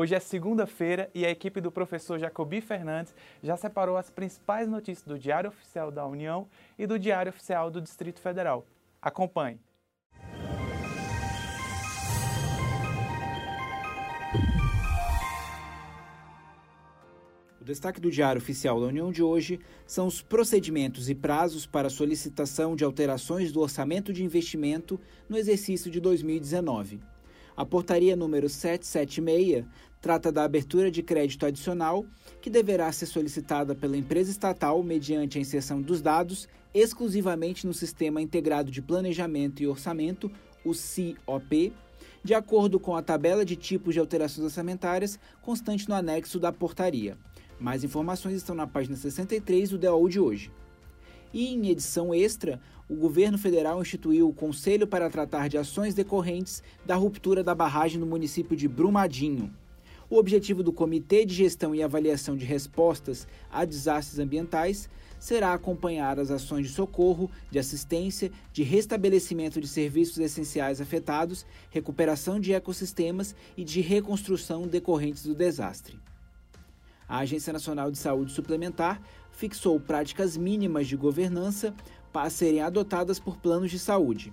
Hoje é segunda-feira e a equipe do professor Jacobi Fernandes já separou as principais notícias do Diário Oficial da União e do Diário Oficial do Distrito Federal. Acompanhe. O destaque do Diário Oficial da União de hoje são os procedimentos e prazos para solicitação de alterações do orçamento de investimento no exercício de 2019. A portaria número 776 trata da abertura de crédito adicional, que deverá ser solicitada pela empresa estatal mediante a inserção dos dados exclusivamente no Sistema Integrado de Planejamento e Orçamento, o CIOP, de acordo com a tabela de tipos de alterações orçamentárias constante no anexo da portaria. Mais informações estão na página 63 do DOU de hoje. E em edição extra, o governo federal instituiu o Conselho para tratar de ações decorrentes da ruptura da barragem no município de Brumadinho. O objetivo do Comitê de Gestão e Avaliação de Respostas a Desastres Ambientais será acompanhar as ações de socorro, de assistência, de restabelecimento de serviços essenciais afetados, recuperação de ecossistemas e de reconstrução decorrentes do desastre. A Agência Nacional de Saúde Suplementar fixou práticas mínimas de governança para serem adotadas por planos de saúde.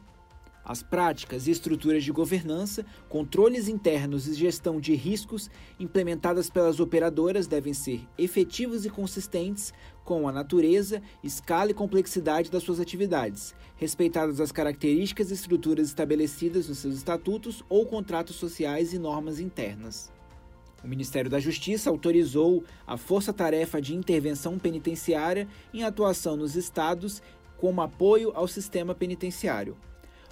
As práticas e estruturas de governança, controles internos e gestão de riscos implementadas pelas operadoras devem ser efetivos e consistentes com a natureza, escala e complexidade das suas atividades, respeitadas as características e estruturas estabelecidas nos seus estatutos ou contratos sociais e normas internas. O Ministério da Justiça autorizou a Força Tarefa de Intervenção Penitenciária em atuação nos estados como apoio ao sistema penitenciário.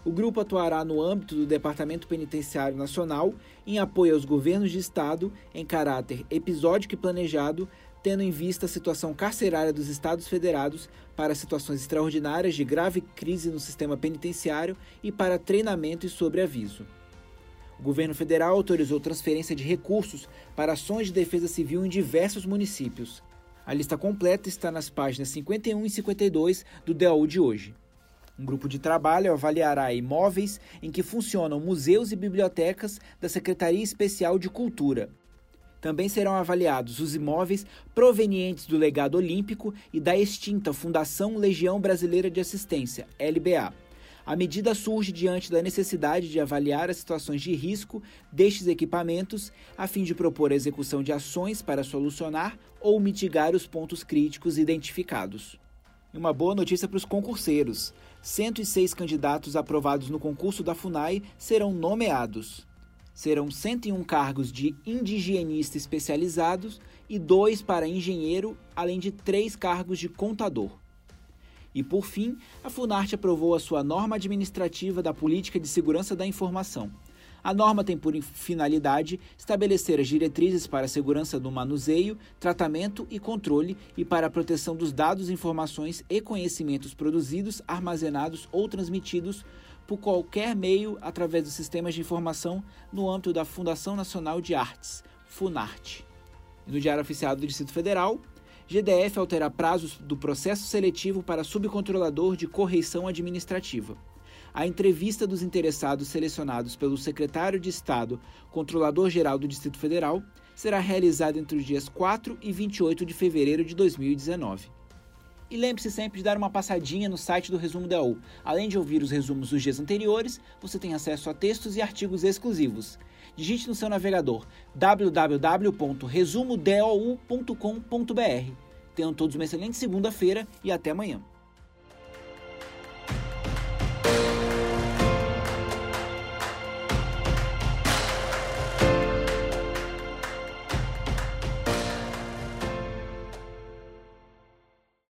O grupo atuará no âmbito do Departamento Penitenciário Nacional em apoio aos governos de estado em caráter episódico e planejado, tendo em vista a situação carcerária dos estados federados para situações extraordinárias de grave crise no sistema penitenciário e para treinamento e sobreaviso. O governo federal autorizou transferência de recursos para ações de defesa civil em diversos municípios. A lista completa está nas páginas 51 e 52 do DAU de hoje. Um grupo de trabalho avaliará imóveis em que funcionam museus e bibliotecas da Secretaria Especial de Cultura. Também serão avaliados os imóveis provenientes do legado olímpico e da extinta Fundação Legião Brasileira de Assistência, LBA. A medida surge diante da necessidade de avaliar as situações de risco destes equipamentos, a fim de propor a execução de ações para solucionar ou mitigar os pontos críticos identificados. E uma boa notícia para os concurseiros: 106 candidatos aprovados no concurso da FUNAI serão nomeados. Serão 101 cargos de indigenista especializados e dois para engenheiro, além de três cargos de contador. E, por fim, a Funarte aprovou a sua norma administrativa da Política de Segurança da Informação. A norma tem por finalidade estabelecer as diretrizes para a segurança do manuseio, tratamento e controle e para a proteção dos dados, informações e conhecimentos produzidos, armazenados ou transmitidos por qualquer meio através dos sistemas de informação no âmbito da Fundação Nacional de Artes, FUNARTE. no Diário Oficial do Distrito Federal, GDF altera prazos do processo seletivo para subcontrolador de correição administrativa. A entrevista dos interessados selecionados pelo secretário de Estado, controlador-geral do Distrito Federal, será realizada entre os dias 4 e 28 de fevereiro de 2019. E lembre-se sempre de dar uma passadinha no site do Resumo DAU. Além de ouvir os resumos dos dias anteriores, você tem acesso a textos e artigos exclusivos. Digite no seu navegador www.resumodou.com.br. Tenham todos uma excelente segunda-feira e até amanhã.